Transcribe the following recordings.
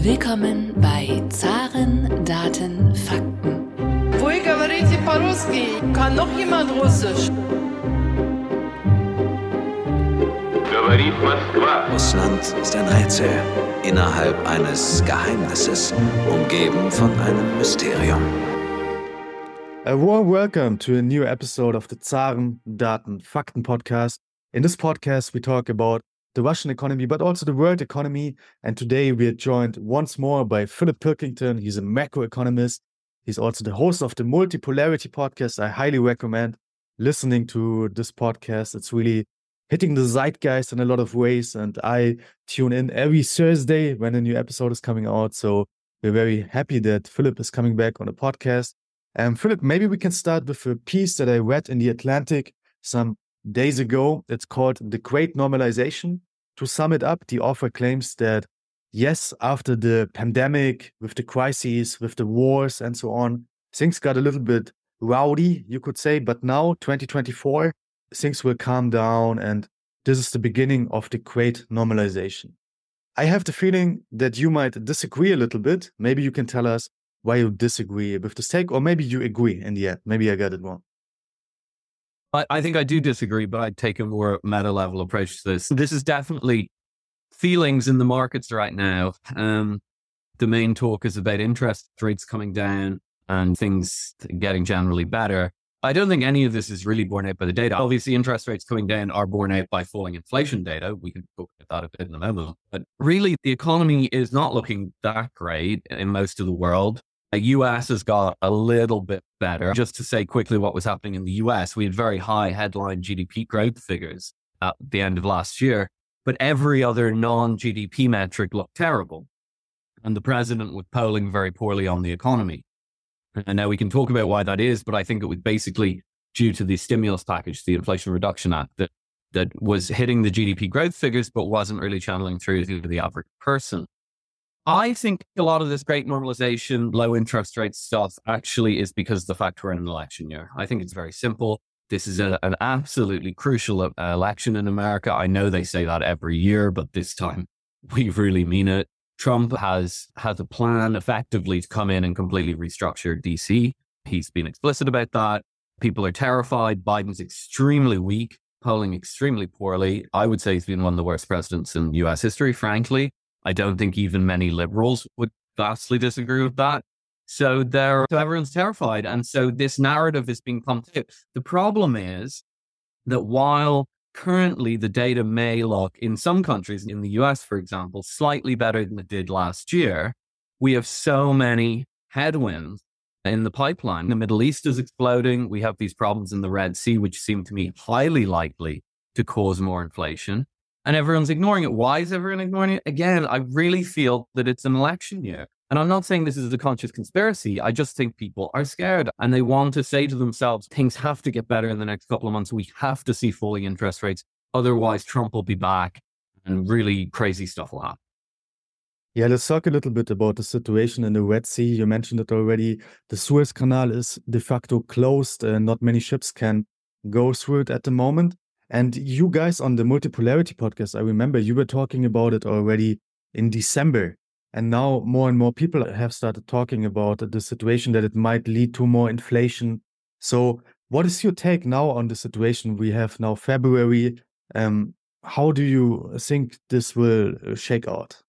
Willkommen bei Zaren, Daten, Fakten. Вы говорите по-русски? Kann noch jemand Russisch? Говорит Москва. Russland ist ein Rätsel innerhalb eines Geheimnisses, umgeben von einem Mysterium. A warm welcome to a new episode of the Zaren Daten Fakten podcast. In this podcast, we talk about the Russian economy, but also the world economy. And today we are joined once more by Philip Pilkington. He's a macroeconomist. He's also the host of the Multipolarity podcast. I highly recommend listening to this podcast. It's really hitting the zeitgeist in a lot of ways. And I tune in every Thursday when a new episode is coming out. So we're very happy that Philip is coming back on the podcast. And Philip, maybe we can start with a piece that I read in the Atlantic some days ago. It's called The Great Normalization. To sum it up, the author claims that, yes, after the pandemic, with the crises, with the wars, and so on, things got a little bit rowdy, you could say. But now, 2024, things will calm down, and this is the beginning of the Great Normalization. I have the feeling that you might disagree a little bit. Maybe you can tell us why you disagree with this take, or maybe you agree in the end. Maybe I got it wrong. I, I think I do disagree, but I'd take a more meta level approach to this. This is definitely feelings in the markets right now. Um, the main talk is about interest rates coming down and things getting generally better. I don't think any of this is really borne out by the data. Obviously, interest rates coming down are borne out by falling inflation data. We can talk about that a bit in a moment. But really, the economy is not looking that great in most of the world. The US has got a little bit better. Just to say quickly what was happening in the US, we had very high headline GDP growth figures at the end of last year, but every other non GDP metric looked terrible. And the president was polling very poorly on the economy. And now we can talk about why that is, but I think it was basically due to the stimulus package, the Inflation Reduction Act, that, that was hitting the GDP growth figures, but wasn't really channeling through to the average person. I think a lot of this great normalization, low interest rate stuff actually is because the fact we're in an election year. I think it's very simple. This is a, an absolutely crucial uh, election in America. I know they say that every year, but this time we really mean it. Trump has has a plan effectively to come in and completely restructure DC. He's been explicit about that. People are terrified. Biden's extremely weak, polling extremely poorly. I would say he's been one of the worst presidents in US history, frankly. I don't think even many liberals would vastly disagree with that. So there, so everyone's terrified. And so this narrative is being pumped out. The problem is that while currently the data may look in some countries, in the US, for example, slightly better than it did last year, we have so many headwinds in the pipeline. The Middle East is exploding. We have these problems in the Red Sea, which seem to me highly likely to cause more inflation and everyone's ignoring it. Why is everyone ignoring it? Again, I really feel that it's an election year. And I'm not saying this is a conscious conspiracy. I just think people are scared and they want to say to themselves, things have to get better in the next couple of months. We have to see falling interest rates. Otherwise, Trump will be back and really crazy stuff will happen. Yeah, let's talk a little bit about the situation in the Red Sea. You mentioned it already. The Suez Canal is de facto closed, and not many ships can go through it at the moment. And you guys on the Multipolarity podcast, I remember you were talking about it already in December. And now more and more people have started talking about the situation that it might lead to more inflation. So, what is your take now on the situation we have now, February? Um, how do you think this will uh, shake out?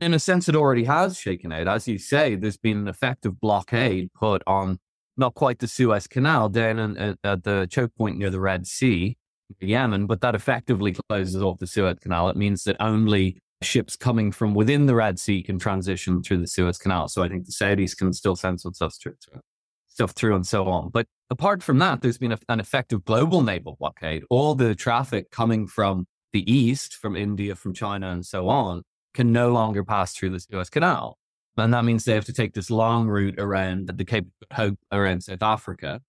In a sense, it already has shaken out. As you say, there's been an effective blockade put on not quite the Suez Canal, down in, at the choke point near the Red Sea, Yemen, but that effectively closes off the Suez Canal. It means that only ships coming from within the Red Sea can transition through the Suez Canal. So I think the Saudis can still send some stuff through, stuff through and so on. But apart from that, there's been a, an effective global naval blockade. All the traffic coming from the east, from India, from China, and so on, can no longer pass through the Suez Canal. And that means they have to take this long route around the Cape of Hope around South Africa.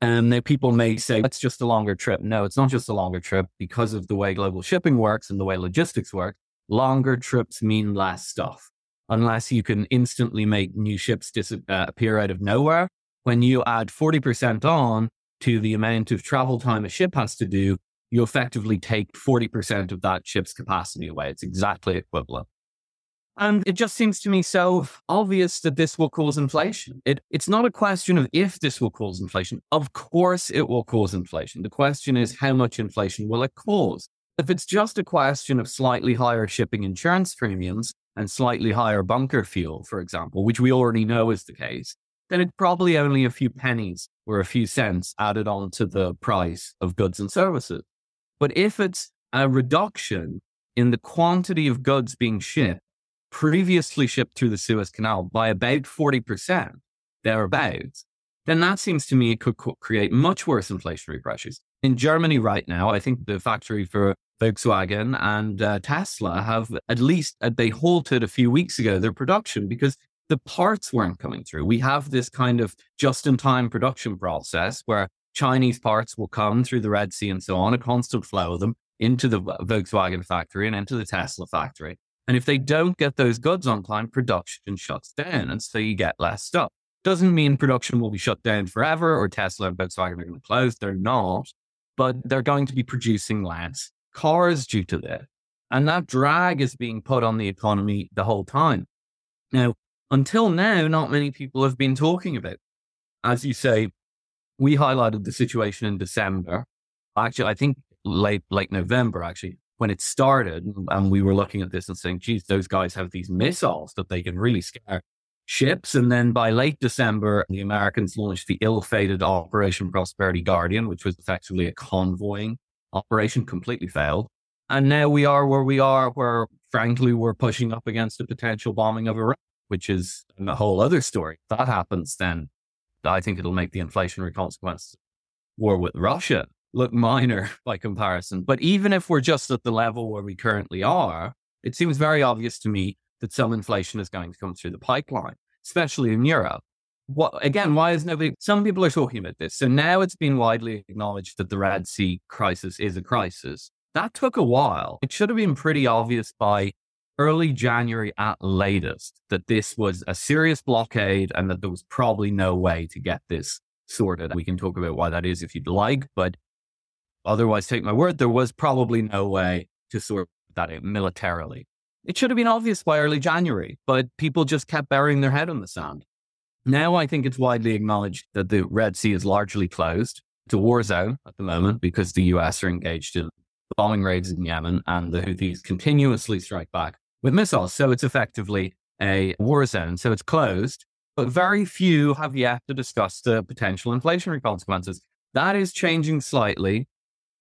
And people may say, it's just a longer trip. No, it's not just a longer trip because of the way global shipping works and the way logistics work. Longer trips mean less stuff. Unless you can instantly make new ships dis- uh, appear out of nowhere. When you add 40% on to the amount of travel time a ship has to do, you effectively take 40% of that ship's capacity away. It's exactly equivalent. And it just seems to me so obvious that this will cause inflation. It, it's not a question of if this will cause inflation. Of course, it will cause inflation. The question is, how much inflation will it cause? If it's just a question of slightly higher shipping insurance premiums and slightly higher bunker fuel, for example, which we already know is the case, then it's probably only a few pennies or a few cents added on to the price of goods and services. But if it's a reduction in the quantity of goods being shipped, previously shipped through the Suez Canal by about 40%, thereabouts, then that seems to me it could create much worse inflationary pressures. In Germany right now, I think the factory for Volkswagen and uh, Tesla have at least, uh, they halted a few weeks ago their production because the parts weren't coming through. We have this kind of just in time production process where Chinese parts will come through the Red Sea and so on, a constant flow of them into the Volkswagen factory and into the Tesla factory. And if they don't get those goods on time, production shuts down. And so you get less stuff. Doesn't mean production will be shut down forever or Tesla and Volkswagen are going to close. They're not, but they're going to be producing less cars due to that. And that drag is being put on the economy the whole time. Now, until now, not many people have been talking about. As you say, we highlighted the situation in December. Actually, I think late late November, actually, when it started, and we were looking at this and saying, geez, those guys have these missiles that they can really scare ships. And then by late December, the Americans launched the ill-fated Operation Prosperity Guardian, which was effectively a convoying operation, completely failed. And now we are where we are, where frankly, we're pushing up against a potential bombing of Iraq which is a whole other story. If that happens, then I think it'll make the inflationary consequences war with Russia look minor by comparison. But even if we're just at the level where we currently are, it seems very obvious to me that some inflation is going to come through the pipeline, especially in Europe. What again? Why is nobody? Some people are talking about this. So now it's been widely acknowledged that the Red Sea crisis is a crisis. That took a while. It should have been pretty obvious by early January at latest that this was a serious blockade and that there was probably no way to get this sorted. We can talk about why that is if you'd like, but otherwise, take my word, there was probably no way to sort that out militarily. It should have been obvious by early January, but people just kept burying their head in the sand. Now I think it's widely acknowledged that the Red Sea is largely closed. It's a war zone at the moment because the US are engaged in bombing raids in Yemen and the Houthis continuously strike back with missiles. So it's effectively a war zone. So it's closed, but very few have yet to discuss the potential inflationary consequences. That is changing slightly.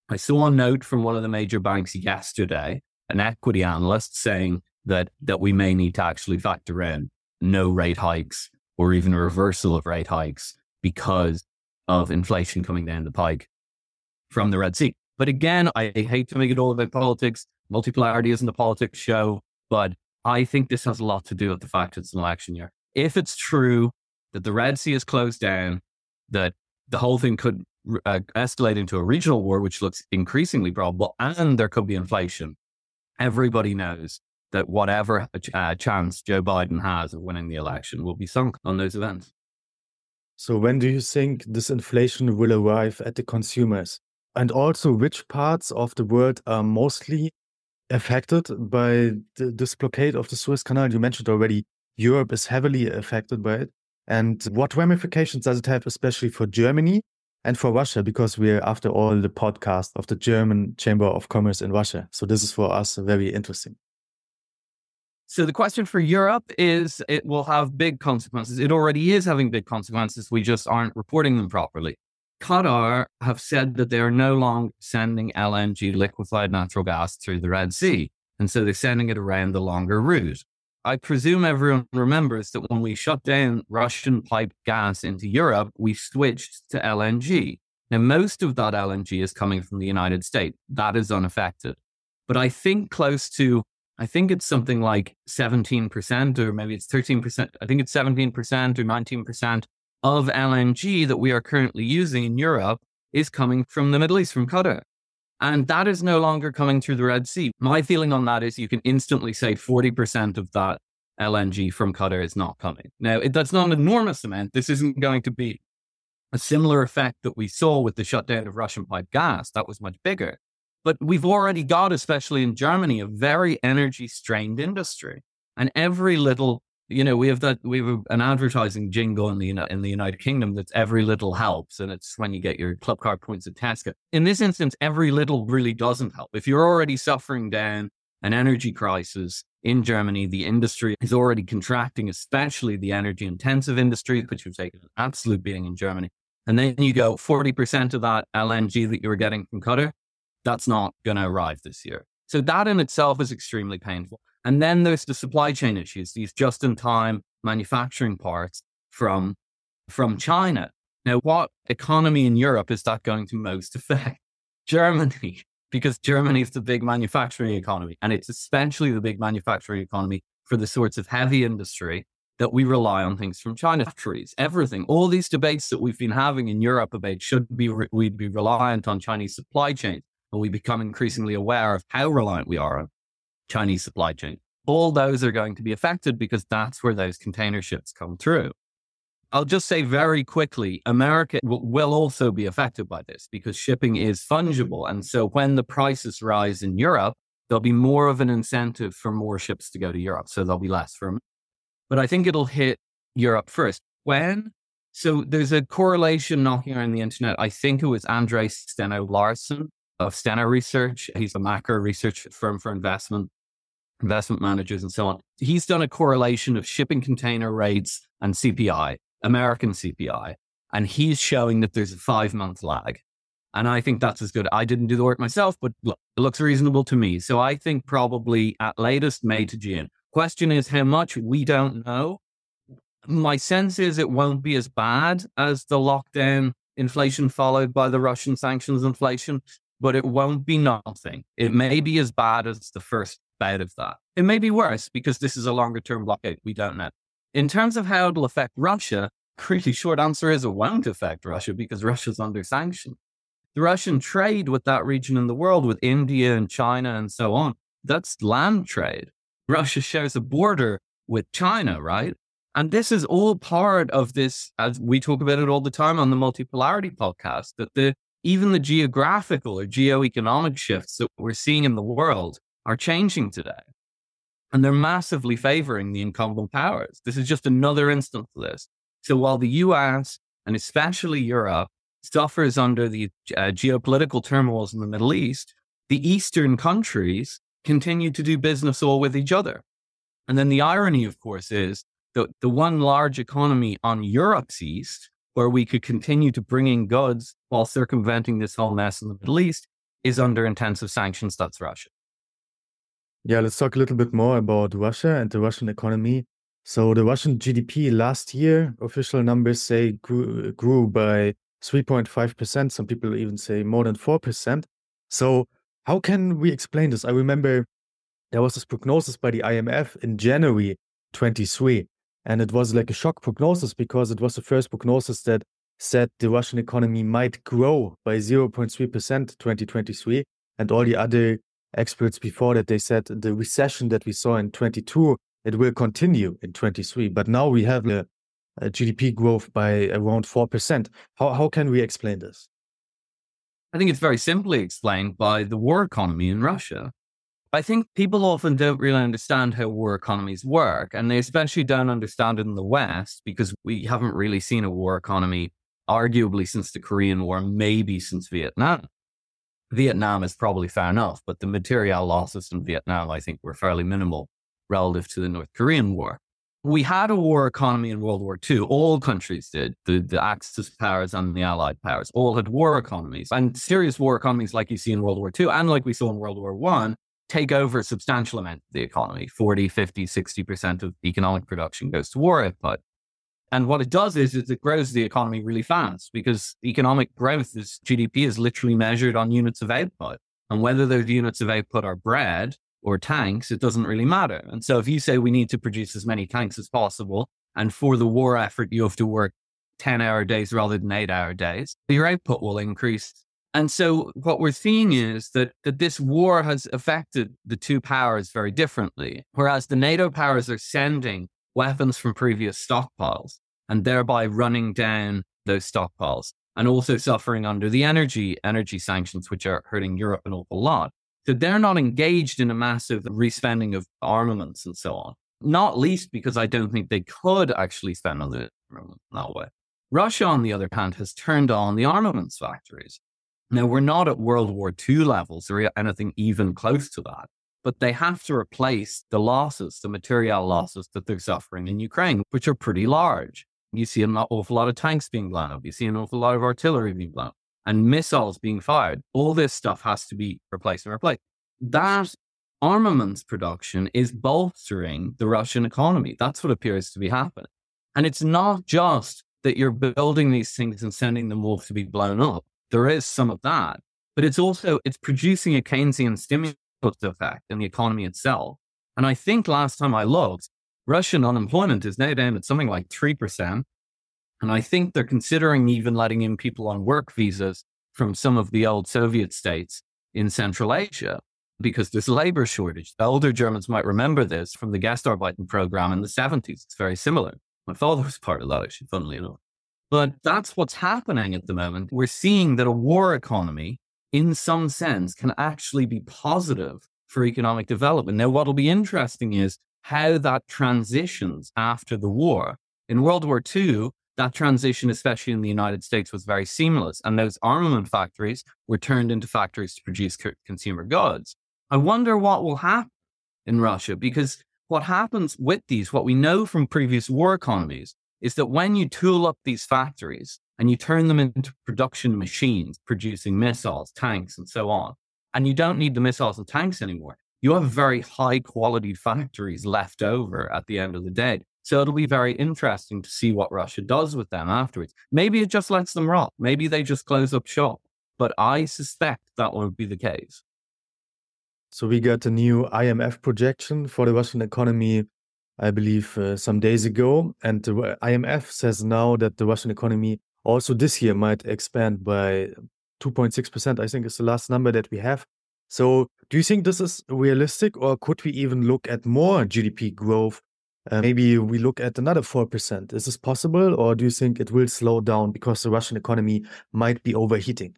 I saw a note from one of the major banks yesterday, an equity analyst saying that, that we may need to actually factor in no rate hikes or even a reversal of rate hikes because of inflation coming down the pike from the Red Sea. But again, I hate to make it all about politics. Multipolarity isn't a politics show. But I think this has a lot to do with the fact it's an election year. If it's true that the Red Sea is closed down, that the whole thing could uh, escalate into a regional war, which looks increasingly probable, and there could be inflation, everybody knows that whatever uh, chance Joe Biden has of winning the election will be sunk on those events. So, when do you think this inflation will arrive at the consumers? And also, which parts of the world are mostly affected by the, this blockade of the Suez Canal? You mentioned already Europe is heavily affected by it. And what ramifications does it have, especially for Germany and for Russia? Because we're, after all, the podcast of the German Chamber of Commerce in Russia. So this is for us very interesting. So the question for Europe is it will have big consequences. It already is having big consequences. We just aren't reporting them properly. Qatar have said that they are no longer sending LNG, liquefied natural gas, through the Red Sea. And so they're sending it around the longer route. I presume everyone remembers that when we shut down Russian pipe gas into Europe, we switched to LNG. Now, most of that LNG is coming from the United States. That is unaffected. But I think close to, I think it's something like 17%, or maybe it's 13%. I think it's 17% or 19% of LNG that we are currently using in Europe is coming from the Middle East, from Qatar. And that is no longer coming through the Red Sea. My feeling on that is you can instantly say 40% of that LNG from Qatar is not coming. Now, it, that's not an enormous amount. This isn't going to be a similar effect that we saw with the shutdown of Russian pipe gas. That was much bigger. But we've already got, especially in Germany, a very energy strained industry. And every little, you know, we have that, we have an advertising jingle in the, in the United Kingdom that's every little helps. And it's when you get your club card points at Tesco. In this instance, every little really doesn't help. If you're already suffering down an energy crisis in Germany, the industry is already contracting, especially the energy intensive industry, which have taken an absolute beating in Germany. And then you go 40% of that LNG that you were getting from Qatar, that's not going to arrive this year. So that in itself is extremely painful. And then there's the supply chain issues, these just in time manufacturing parts from, from China. Now, what economy in Europe is that going to most affect? Germany, because Germany is the big manufacturing economy. And it's especially the big manufacturing economy for the sorts of heavy industry that we rely on things from China trees, everything, all these debates that we've been having in Europe about should be re- we be reliant on Chinese supply chains, and we become increasingly aware of how reliant we are on Chinese supply chain. All those are going to be affected because that's where those container ships come through. I'll just say very quickly, America w- will also be affected by this because shipping is fungible. And so when the prices rise in Europe, there'll be more of an incentive for more ships to go to Europe. So there'll be less for but I think it'll hit Europe first. When? So there's a correlation knocking around the internet. I think it was Andre Steno Larsen of Steno Research. He's a macro research firm for investment, investment managers and so on. He's done a correlation of shipping container rates and CPI, American CPI. And he's showing that there's a five month lag. And I think that's as good. I didn't do the work myself, but look, it looks reasonable to me. So I think probably at latest May to June. Question is how much we don't know. My sense is it won't be as bad as the lockdown inflation followed by the Russian sanctions inflation, but it won't be nothing. It may be as bad as the first bout of that. It may be worse because this is a longer term blockade. We don't know. In terms of how it'll affect Russia, pretty short answer is it won't affect Russia because Russia's under sanction. The Russian trade with that region in the world, with India and China and so on, that's land trade. Russia shares a border with China, right? And this is all part of this, as we talk about it all the time on the multipolarity podcast, that the even the geographical or geo-economic shifts that we're seeing in the world are changing today. And they're massively favoring the incumbent powers. This is just another instance of this. So while the US and especially Europe suffers under the uh, geopolitical turmoils in the Middle East, the Eastern countries continue to do business all with each other. And then the irony, of course, is that the one large economy on Europe's east, where we could continue to bring in goods while circumventing this whole mess in the Middle East, is under intensive sanctions. That's Russia. Yeah, let's talk a little bit more about Russia and the Russian economy. So, the Russian GDP last year, official numbers say grew, grew by 3.5%. Some people even say more than 4%. So, how can we explain this? I remember there was this prognosis by the IMF in January 23, and it was like a shock prognosis because it was the first prognosis that said the Russian economy might grow by 0.3% 2023. And all the other experts before that, they said the recession that we saw in 22, it will continue in 23. But now we have a, a GDP growth by around 4%. How, how can we explain this? I think it's very simply explained by the war economy in Russia. I think people often don't really understand how war economies work, and they especially don't understand it in the West because we haven't really seen a war economy, arguably since the Korean War, maybe since Vietnam. Vietnam is probably fair enough, but the material losses in Vietnam, I think, were fairly minimal relative to the North Korean War we had a war economy in World War II. All countries did. The, the Axis powers and the Allied powers all had war economies and serious war economies like you see in World War II and like we saw in World War One take over a substantial amount of the economy 40, 50, 60% of economic production goes to war output. And what it does is, is it grows the economy really fast because economic growth is GDP is literally measured on units of output. And whether those units of output are bread or tanks, it doesn't really matter. And so if you say we need to produce as many tanks as possible, and for the war effort, you have to work 10 hour days rather than eight hour days, your output will increase. And so what we're seeing is that, that this war has affected the two powers very differently. Whereas the NATO powers are sending weapons from previous stockpiles and thereby running down those stockpiles and also suffering under the energy energy sanctions, which are hurting Europe an awful lot. So they're not engaged in a massive respending of armaments and so on. not least because I don't think they could actually spend on the that way. Russia, on the other hand, has turned on the armaments factories. Now, we're not at World War II levels or anything even close to that, but they have to replace the losses, the material losses that they're suffering in Ukraine, which are pretty large. You see an awful lot of tanks being blown up. You see an awful lot of artillery being blown up and missiles being fired. All this stuff has to be replaced and replaced. That armaments production is bolstering the Russian economy. That's what appears to be happening. And it's not just that you're building these things and sending them off to be blown up. There is some of that, but it's also it's producing a Keynesian stimulus effect in the economy itself. And I think last time I looked, Russian unemployment is now down at something like 3%. And I think they're considering even letting in people on work visas from some of the old Soviet states in Central Asia because there's labor shortage. The older Germans might remember this from the Gastarbeiter program in the 70s. It's very similar. My father was part of that, actually, funnily enough. But that's what's happening at the moment. We're seeing that a war economy, in some sense, can actually be positive for economic development. Now, what'll be interesting is how that transitions after the war. In World War II, that transition, especially in the United States, was very seamless. And those armament factories were turned into factories to produce co- consumer goods. I wonder what will happen in Russia because what happens with these, what we know from previous war economies, is that when you tool up these factories and you turn them into production machines producing missiles, tanks, and so on, and you don't need the missiles and tanks anymore, you have very high quality factories left over at the end of the day. So it'll be very interesting to see what Russia does with them afterwards. Maybe it just lets them rot. Maybe they just close up shop. But I suspect that won't be the case. So we got a new IMF projection for the Russian economy, I believe, uh, some days ago. And the IMF says now that the Russian economy also this year might expand by 2.6%, I think is the last number that we have. So, do you think this is realistic, or could we even look at more GDP growth? Uh, maybe we look at another 4%. Is this possible, or do you think it will slow down because the Russian economy might be overheating?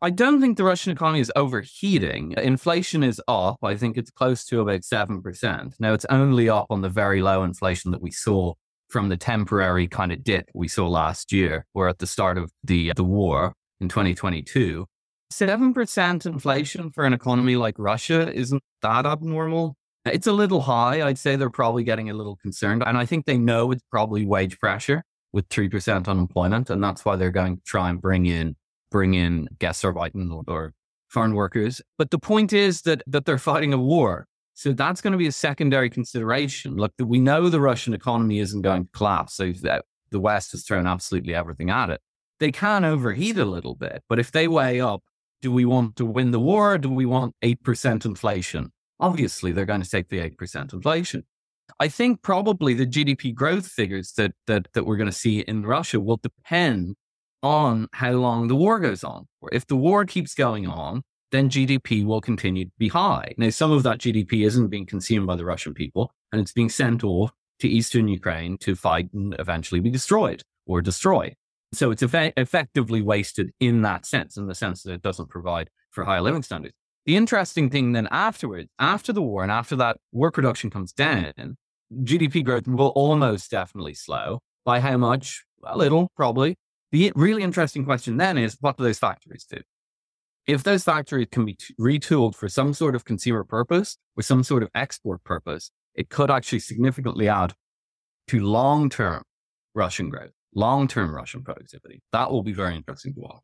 I don't think the Russian economy is overheating. Inflation is up. I think it's close to about 7%. Now, it's only up on the very low inflation that we saw from the temporary kind of dip we saw last year, or at the start of the, the war in 2022. 7% inflation for an economy like Russia isn't that abnormal. It's a little high. I'd say they're probably getting a little concerned. And I think they know it's probably wage pressure with 3% unemployment. And that's why they're going to try and bring in, bring in Gastarbeiter or, or foreign workers. But the point is that, that they're fighting a war. So that's going to be a secondary consideration. Look, we know the Russian economy isn't going to collapse. So the West has thrown absolutely everything at it. They can overheat a little bit, but if they weigh up do we want to win the war? do we want 8% inflation? Obviously, they're going to take the 8% inflation. I think probably the GDP growth figures that, that, that we're going to see in Russia will depend on how long the war goes on. Or if the war keeps going on, then GDP will continue to be high. Now, some of that GDP isn't being consumed by the Russian people, and it's being sent off to eastern Ukraine to fight and eventually be destroyed or destroy. So it's eff- effectively wasted in that sense, in the sense that it doesn't provide for higher living standards. The interesting thing then afterwards, after the war and after that work production comes down, GDP growth will almost definitely slow. By how much? A little, probably. The really interesting question then is what do those factories do? If those factories can be retooled for some sort of consumer purpose or some sort of export purpose, it could actually significantly add to long term Russian growth long term Russian productivity. That will be very interesting to watch.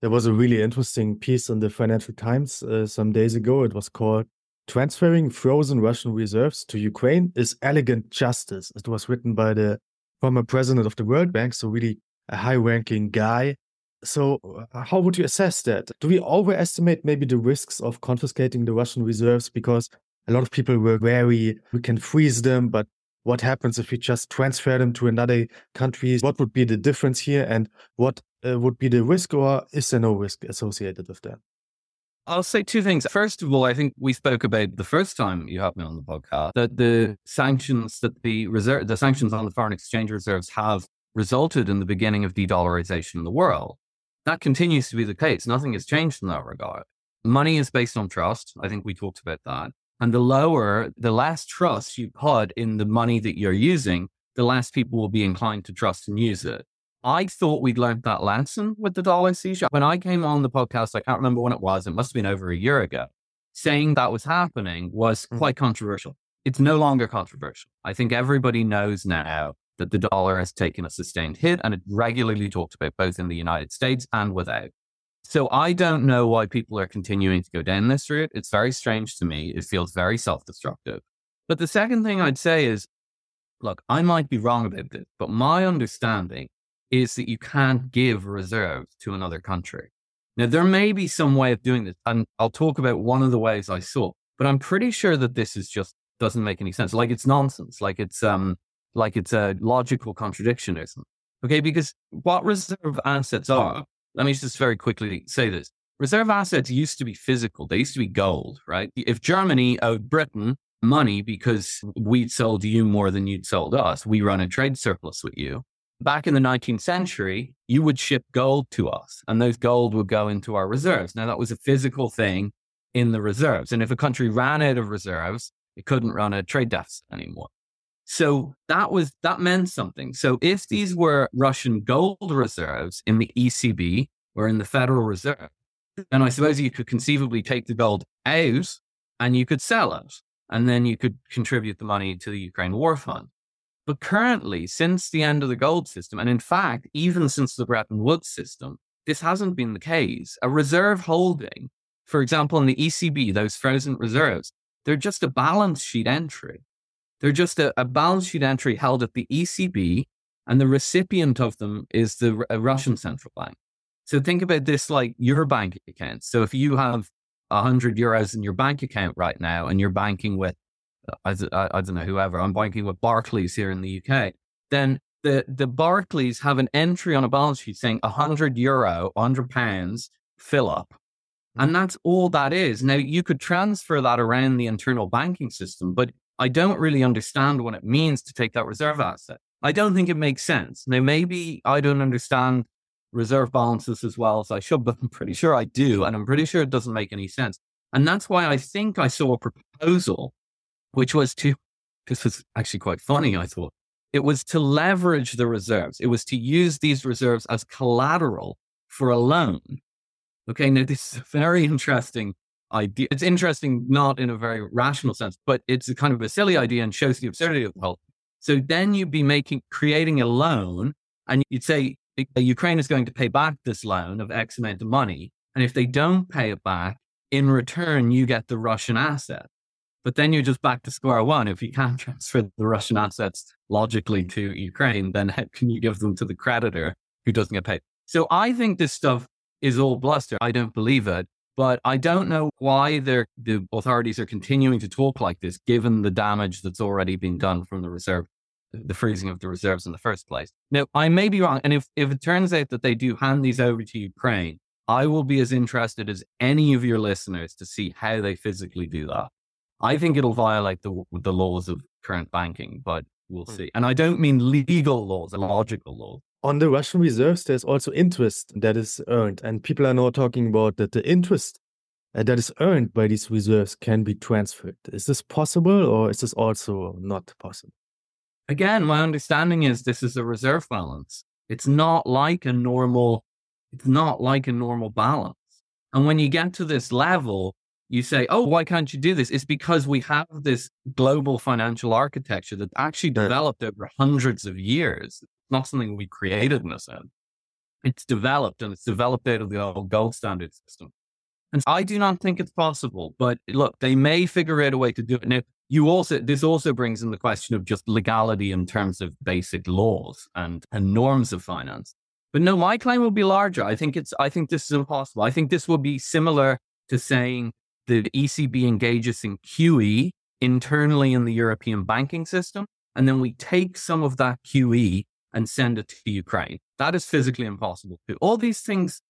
There was a really interesting piece in the Financial Times uh, some days ago. It was called Transferring Frozen Russian Reserves to Ukraine is Elegant Justice. It was written by the former president of the World Bank, so really a high ranking guy. So, uh, how would you assess that? Do we overestimate maybe the risks of confiscating the Russian reserves? Because a lot of people were wary we can freeze them, but what happens if we just transfer them to another country? What would be the difference here? And what uh, would be the risk, or is there no risk associated with that? I'll say two things. First of all, I think we spoke about the first time you had me on the podcast that the sanctions that the reserve, the sanctions on the foreign exchange reserves have resulted in the beginning of de-dollarization in the world. That continues to be the case. Nothing has changed in that regard. Money is based on trust. I think we talked about that. And the lower, the less trust you put in the money that you're using, the less people will be inclined to trust and use it. I thought we'd learned that lesson with the dollar seizure. When I came on the podcast, I can't remember when it was, it must have been over a year ago, saying that was happening was Mm. quite controversial. It's no longer controversial. I think everybody knows now that the dollar has taken a sustained hit and it regularly talked about both in the United States and without. So I don't know why people are continuing to go down this route. It's very strange to me. It feels very self destructive. But the second thing I'd say is look, I might be wrong about this, but my understanding is that you can't give reserves to another country. Now, there may be some way of doing this, and I'll talk about one of the ways I saw, but I'm pretty sure that this is just doesn't make any sense. Like it's nonsense. Like it's um like it's a logical contradiction or something. Okay, because what reserve assets are, let me just very quickly say this. Reserve assets used to be physical. They used to be gold, right? If Germany owed Britain money because we'd sold you more than you'd sold us, we run a trade surplus with you. Back in the 19th century, you would ship gold to us and those gold would go into our reserves. Now that was a physical thing in the reserves. And if a country ran out of reserves, it couldn't run a trade deficit anymore. So that was that meant something. So if these were Russian gold reserves in the ECB or in the Federal Reserve, then I suppose you could conceivably take the gold out and you could sell it, and then you could contribute the money to the Ukraine War Fund. But currently, since the end of the gold system, and in fact, even since the Bretton Woods system, this hasn't been the case. A reserve holding, for example, in the ECB, those frozen reserves, they're just a balance sheet entry. They're just a, a balance sheet entry held at the ECB, and the recipient of them is the uh, Russian mm-hmm. central bank. So think about this like your bank account. So if you have 100 euros in your bank account right now and you're banking with, uh, I, I, uh, I don't know, whoever, I'm banking with Barclays here in the UK, then the, the Barclays have an entry on a balance sheet saying 100 euro, 100 pounds, Philip. Mm-hmm. And that's all that is. Now, you could transfer that around the internal banking system, but I don't really understand what it means to take that reserve asset. I don't think it makes sense. Now, maybe I don't understand reserve balances as well as I should, but I'm pretty sure I do. And I'm pretty sure it doesn't make any sense. And that's why I think I saw a proposal, which was to, this was actually quite funny, I thought. It was to leverage the reserves. It was to use these reserves as collateral for a loan. Okay, now this is a very interesting idea. It's interesting, not in a very rational sense, but it's a kind of a silly idea and shows the absurdity of the whole. So then you'd be making, creating a loan, and you'd say "Uh, Ukraine is going to pay back this loan of X amount of money, and if they don't pay it back, in return you get the Russian asset. But then you're just back to square one. If you can't transfer the Russian assets logically to Ukraine, then how can you give them to the creditor who doesn't get paid? So I think this stuff is all bluster. I don't believe it. But I don't know why they're, the authorities are continuing to talk like this, given the damage that's already been done from the reserve, the freezing of the reserves in the first place. Now, I may be wrong. And if, if it turns out that they do hand these over to Ukraine, I will be as interested as any of your listeners to see how they physically do that. I think it'll violate the, the laws of current banking, but we'll hmm. see. And I don't mean legal laws, and logical laws. On the Russian reserves, there's also interest that is earned, and people are now talking about that the interest uh, that is earned by these reserves can be transferred. Is this possible, or is this also not possible? Again, my understanding is this is a reserve balance. It's not like a normal, it's not like a normal balance. And when you get to this level, you say, oh, why can't you do this? It's because we have this global financial architecture that actually developed over hundreds of years. Not something we created in a sense. It's developed and it's developed out of the old gold standard system. And I do not think it's possible, but look, they may figure out a way to do it. Now, you also, this also brings in the question of just legality in terms of basic laws and, and norms of finance. But no, my claim will be larger. I think it's, I think this is impossible. I think this will be similar to saying the ECB engages in QE internally in the European banking system. And then we take some of that QE and send it to Ukraine. That is physically impossible to do. All these things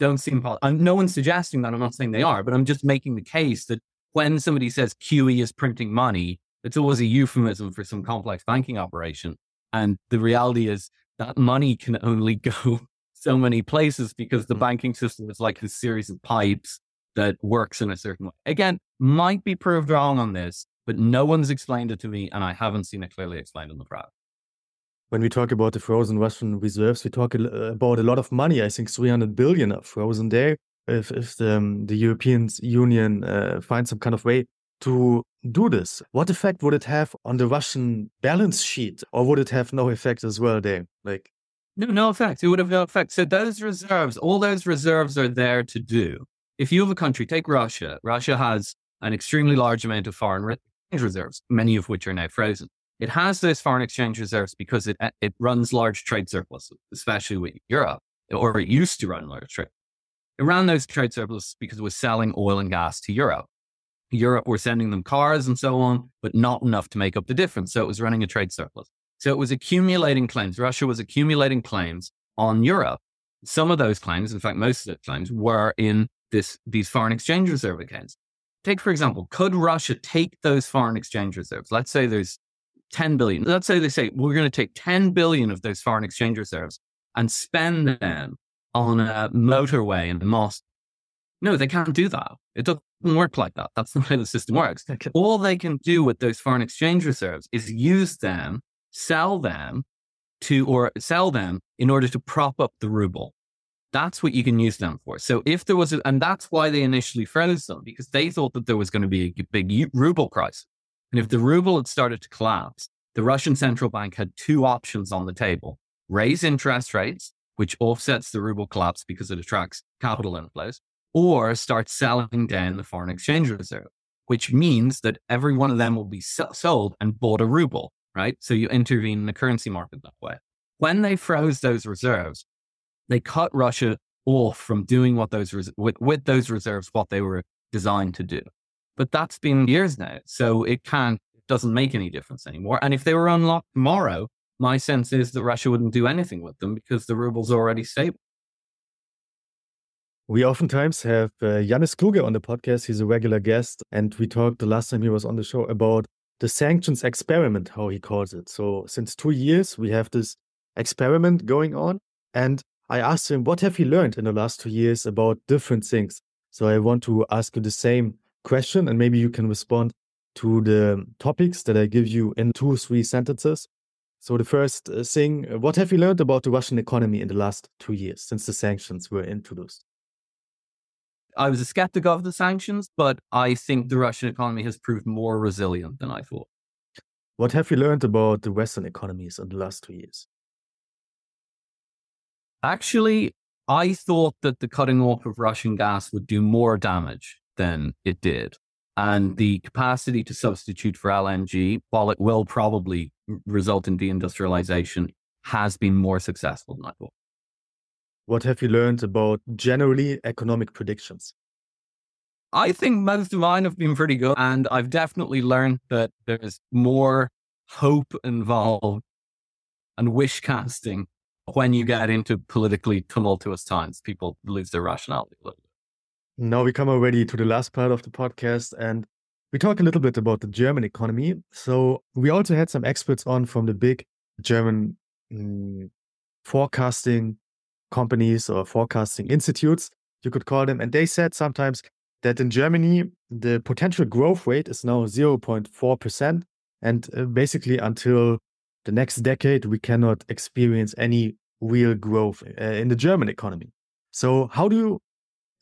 don't seem possible. No one's suggesting that. I'm not saying they are, but I'm just making the case that when somebody says QE is printing money, it's always a euphemism for some complex banking operation. And the reality is that money can only go so many places because the Mm. banking system is like a series of pipes that works in a certain way. Again, might be proved wrong on this, but no one's explained it to me, and I haven't seen it clearly explained in the press. When we talk about the frozen Russian reserves, we talk about a lot of money. I think 300 billion are frozen there. If, if the, um, the European Union uh, finds some kind of way to do this, what effect would it have on the Russian balance sheet, or would it have no effect as well there? Like, no, no effect. It would have no effect. So those reserves, all those reserves are there to do. If you have a country, take Russia. Russia has an extremely large amount of foreign reserves, many of which are now frozen. It has those foreign exchange reserves because it it runs large trade surpluses, especially with Europe, or it used to run large trade. It ran those trade surpluses because it was selling oil and gas to Europe. Europe were sending them cars and so on, but not enough to make up the difference. So it was running a trade surplus. So it was accumulating claims. Russia was accumulating claims on Europe. Some of those claims, in fact, most of the claims were in this, these foreign exchange reserve accounts. Take, for example, could Russia take those foreign exchange reserves? Let's say there's 10 billion. Let's say they say, we're going to take 10 billion of those foreign exchange reserves and spend them on a motorway in the Moscow. No, they can't do that. It doesn't work like that. That's not how the system works. All they can do with those foreign exchange reserves is use them, sell them to, or sell them in order to prop up the ruble. That's what you can use them for. So if there was, a, and that's why they initially froze them because they thought that there was going to be a big ruble crisis. And if the ruble had started to collapse, the Russian central bank had two options on the table raise interest rates, which offsets the ruble collapse because it attracts capital inflows, or start selling down the foreign exchange reserve, which means that every one of them will be sold and bought a ruble, right? So you intervene in the currency market that way. When they froze those reserves, they cut Russia off from doing what those res- with, with those reserves what they were designed to do. But that's been years now. So it can't, it doesn't make any difference anymore. And if they were unlocked tomorrow, my sense is that Russia wouldn't do anything with them because the ruble's already stable. We oftentimes have uh, Janis Kluge on the podcast. He's a regular guest. And we talked the last time he was on the show about the sanctions experiment, how he calls it. So, since two years, we have this experiment going on. And I asked him, what have you learned in the last two years about different things? So, I want to ask you the same question, and maybe you can respond to the topics that I give you in two or three sentences. So, the first uh, thing, uh, what have you learned about the Russian economy in the last two years since the sanctions were introduced? I was a skeptic of the sanctions, but I think the Russian economy has proved more resilient than I thought. What have you learned about the Western economies in the last two years? Actually, I thought that the cutting off of Russian gas would do more damage than it did. And the capacity to substitute for LNG, while it will probably result in deindustrialization, has been more successful than I thought. What have you learned about generally economic predictions? I think most of mine have been pretty good. And I've definitely learned that there's more hope involved and wish casting when you get into politically tumultuous times. People lose their rationality a little now we come already to the last part of the podcast and we talk a little bit about the German economy. So we also had some experts on from the big German mm, forecasting companies or forecasting institutes, you could call them. And they said sometimes that in Germany, the potential growth rate is now 0.4%. And uh, basically, until the next decade, we cannot experience any real growth uh, in the German economy. So, how do you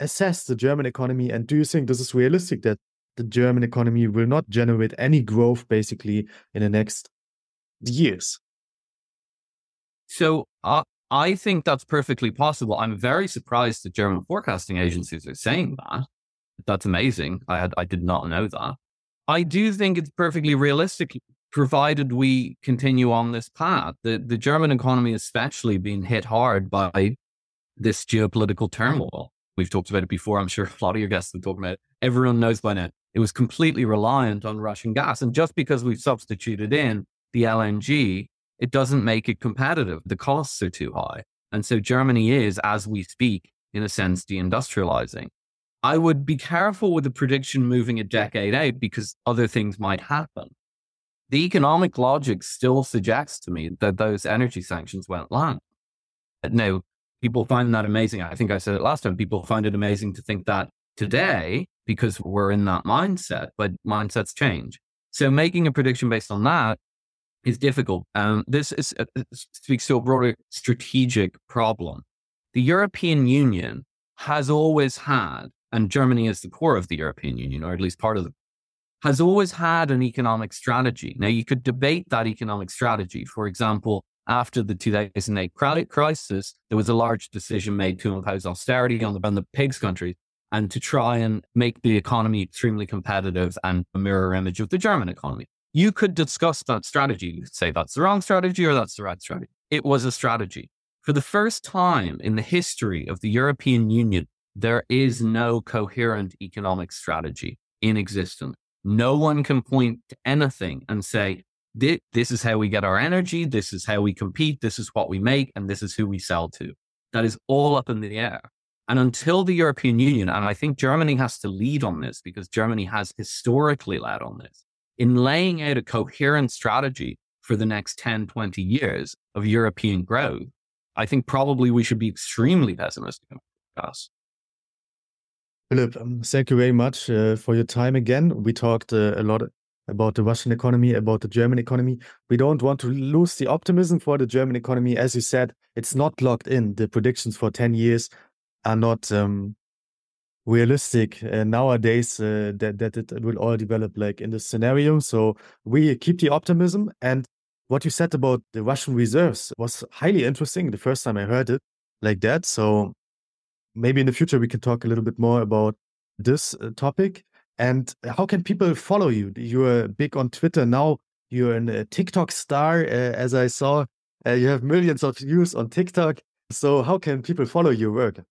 assess the German economy? And do you think this is realistic that the German economy will not generate any growth basically in the next years? So uh, I think that's perfectly possible. I'm very surprised that German forecasting agencies are saying that. That's amazing. I had I did not know that. I do think it's perfectly realistic, provided we continue on this path. The the German economy, especially, being hit hard by this geopolitical turmoil. We've talked about it before. I'm sure a lot of your guests have talked about it. Everyone knows by now. It was completely reliant on Russian gas. And just because we've substituted in the LNG, it doesn't make it competitive. The costs are too high. And so Germany is, as we speak, in a sense, deindustrializing. I would be careful with the prediction moving a decade out because other things might happen. The economic logic still suggests to me that those energy sanctions won't land. Now, people find that amazing. I think I said it last time. People find it amazing to think that today because we're in that mindset, but mindsets change. So making a prediction based on that is difficult. Um, this is, uh, speaks to a broader strategic problem. The European Union has always had, and Germany is the core of the European Union, or at least part of the has always had an economic strategy. Now, you could debate that economic strategy. For example, after the 2008 credit crisis, there was a large decision made to impose austerity on the, on the pigs countries and to try and make the economy extremely competitive and a mirror image of the German economy. You could discuss that strategy. You could say that's the wrong strategy or that's the right strategy. It was a strategy. For the first time in the history of the European Union, there is no coherent economic strategy in existence. No one can point to anything and say, this is how we get our energy, this is how we compete, this is what we make, and this is who we sell to. That is all up in the air. And until the European Union, and I think Germany has to lead on this because Germany has historically led on this, in laying out a coherent strategy for the next 10, 20 years of European growth, I think probably we should be extremely pessimistic about us. Philip, um, thank you very much uh, for your time again. We talked uh, a lot about the Russian economy, about the German economy. We don't want to lose the optimism for the German economy. As you said, it's not locked in. The predictions for 10 years are not um, realistic uh, nowadays uh, that, that it will all develop like in this scenario. So we keep the optimism. And what you said about the Russian reserves was highly interesting the first time I heard it like that. So maybe in the future we can talk a little bit more about this uh, topic. And how can people follow you? You're big on Twitter now. You're a TikTok star, uh, as I saw. Uh, you have millions of views on TikTok. So how can people follow your work?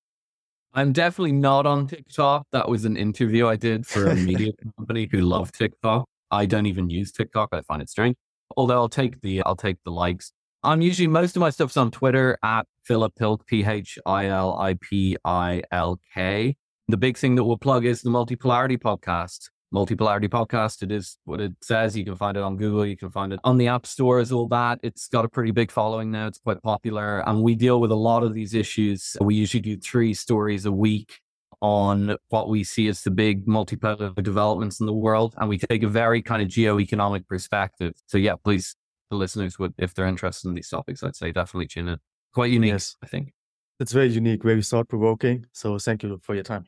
I'm definitely not on TikTok. That was an interview I did for a media company who love TikTok. I don't even use TikTok. I find it strange. Although I'll take the I'll take the likes. I'm usually most of my stuff's on Twitter at Philip Pilk, P H I L I P I L K. The big thing that we'll plug is the Multipolarity podcast. Multipolarity podcast. It is what it says. You can find it on Google. You can find it on the App Store. Stores, all that. It's got a pretty big following now. It's quite popular. And we deal with a lot of these issues. We usually do three stories a week on what we see as the big multipolar developments in the world. And we take a very kind of geo-economic perspective. So yeah, please the listeners would, if they're interested in these topics, I'd say definitely tune in. Quite unique, yes. I think. It's very unique, very thought provoking. So thank you for your time.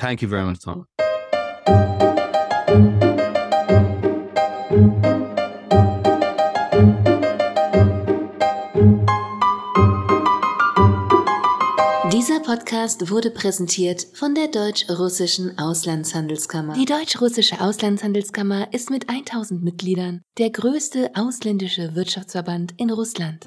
Thank you very much, Tom. Dieser Podcast wurde präsentiert von der Deutsch-Russischen Auslandshandelskammer. Die Deutsch-Russische Auslandshandelskammer ist mit 1000 Mitgliedern der größte ausländische Wirtschaftsverband in Russland.